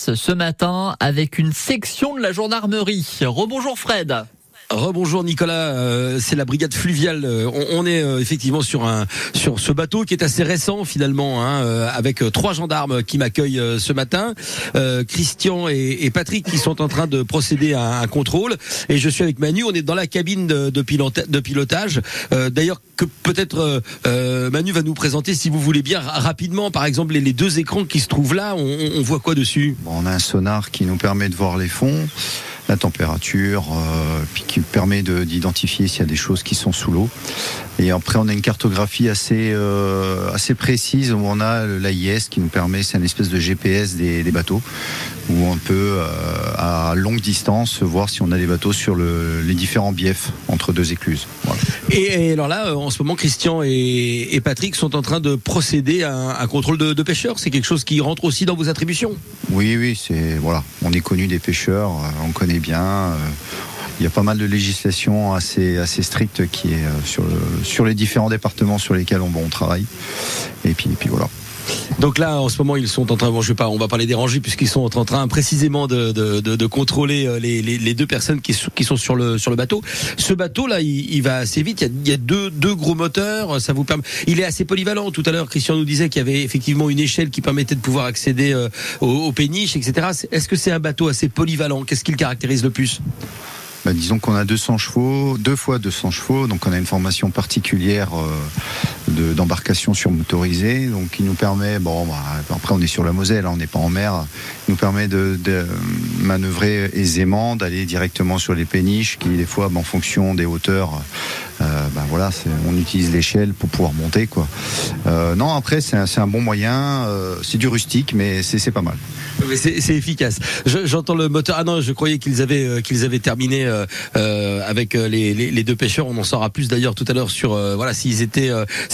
ce matin avec une section de la gendarmerie. Rebonjour Fred. Rebonjour Nicolas, euh, c'est la brigade fluviale. Euh, on, est euh, effectivement sur un sur ce bateau qui est assez récent finalement, hein, avec trois gendarmes qui m'accueillent ce matin, Christian et, Patrick qui sont en train de procéder à un contrôle. Et je suis avec Manu. On est dans la cabine de, de, pilotage. D'ailleurs, que peut-être Manu va nous présenter, si vous voulez bien rapidement, par exemple les, deux écrans qui se trouvent là. On, on voit quoi dessus? On a un sonar qui nous permet de voir les fonds la température, euh, puis qui permet d'identifier s'il y a des choses qui sont sous l'eau. Et après, on a une cartographie assez, euh, assez précise où on a l'AIS qui nous permet, c'est une espèce de GPS des, des bateaux, où on peut euh, à longue distance voir si on a des bateaux sur le, les différents biefs entre deux écluses. Voilà. Et, alors là, en ce moment, Christian et, et, Patrick sont en train de procéder à un, contrôle de, de pêcheurs. C'est quelque chose qui rentre aussi dans vos attributions Oui, oui, c'est voilà. On est connu des pêcheurs, on connaît bien. Euh, il y a pas mal de législation assez, assez stricte qui est euh, sur, sur les différents départements sur lesquels on, on travaille. Et puis, et puis voilà. Donc là, en ce moment, ils sont en train, bon, je vais pas, on va parler des rangées puisqu'ils sont en train précisément de, contrôler euh, les, deux personnes qui, sont sur le, bateau. Ce bateau là, il, va assez vite. Il y a, deux, gros moteurs. Il est assez polyvalent. Tout à l'heure, Christian nous disait qu'il y avait effectivement une échelle qui permettait de pouvoir accéder euh, aux, péniches, etc. Est-ce que c'est un bateau assez polyvalent? Qu'est-ce qui le caractérise le plus? Bah, disons qu'on a 200 chevaux, deux fois 200 chevaux, donc on a une formation particulière euh, d'embarcation sur motorisée, donc qui nous permet, bon, bah, après on est sur la Moselle, hein, on n'est pas en mer, nous permet de, de manœuvrer aisément, d'aller directement sur les péniches, qui des fois, bah, en fonction des hauteurs, euh, ben voilà, on utilise l'échelle pour pouvoir monter, quoi. Euh, non, après c'est un, bon moyen, euh, c'est du rustique, mais c'est pas mal. C'est efficace. J'entends le moteur. Ah non, je croyais qu'ils avaient euh, qu'ils avaient terminé avec les, les, deux pêcheurs. On en saura plus d'ailleurs tout à l'heure sur voilà s'ils étaient.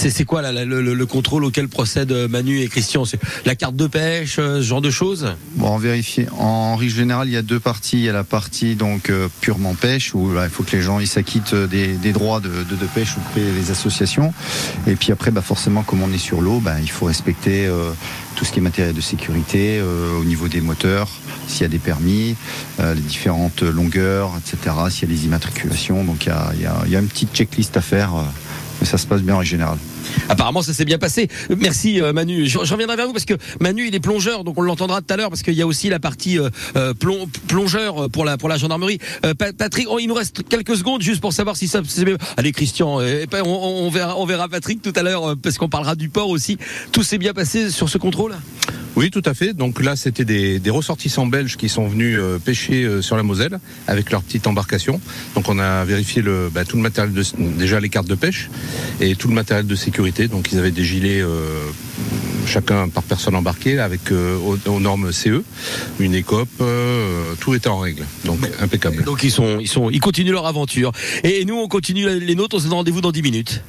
C'est quoi le, le, contrôle auquel procèdent Manu et Christian? La carte de pêche, ce genre de choses? Bon, en vérifier. En règle générale, il y a deux parties. Il y a la partie donc purement pêche où il faut que les gens ils s'acquittent des, droits de, pêche auprès des associations. Et puis après, bah forcément, comme on est sur l'eau, bah, il faut respecter tout ce qui est matériel de sécurité au niveau des moteurs, s'il y a des permis, euh, les différentes longueurs, etc., s'il y a des immatriculations. Donc il y a, une petite checklist à faire, euh, ça se passe bien en général. Apparemment, ça s'est bien passé. Merci euh, Manu. Je, reviendrai vers vous parce que Manu, il est plongeur, donc on l'entendra tout à l'heure parce qu'il y a aussi la partie euh, euh plong, plongeur pour la gendarmerie. Patrick, oh, il nous reste quelques secondes juste pour savoir si ça. Allez, Christian, on, on, verra on verra Patrick tout à l'heure parce qu'on parlera du port aussi. Tout s'est bien passé sur ce contrôle? Oui, tout à fait. Donc là, c'était des, des, ressortissants belges qui sont venus euh, pêcher euh, sur la Moselle avec leur petite embarcation. Donc on a vérifié le, bah, tout le matériel, de, déjà les cartes de pêche et tout le matériel de sécurité. Donc ils avaient des gilets, euh, chacun par personne embarquée, avec euh, aux, aux, normes CE, une écope, euh, tout était en règle. Donc impeccable. Donc ils sont, ils sont, ils continuent leur aventure. Et nous, on continue les nôtres. On se donne rendez-vous dans 10 minutes.